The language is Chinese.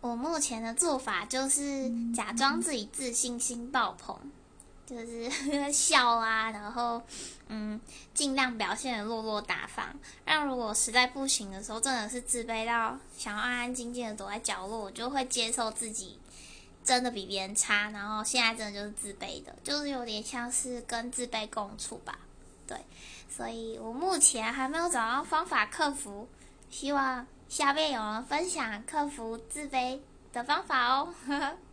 我目前的做法就是假装自己自信心爆棚，就是 笑啊，然后嗯，尽量表现的落落大方。让如果实在不行的时候，真的是自卑到想要安安静静的躲在角落，我就会接受自己真的比别人差，然后现在真的就是自卑的，就是有点像是跟自卑共处吧。对，所以我目前还没有找到方法克服，希望下面有人分享克服自卑的方法哦。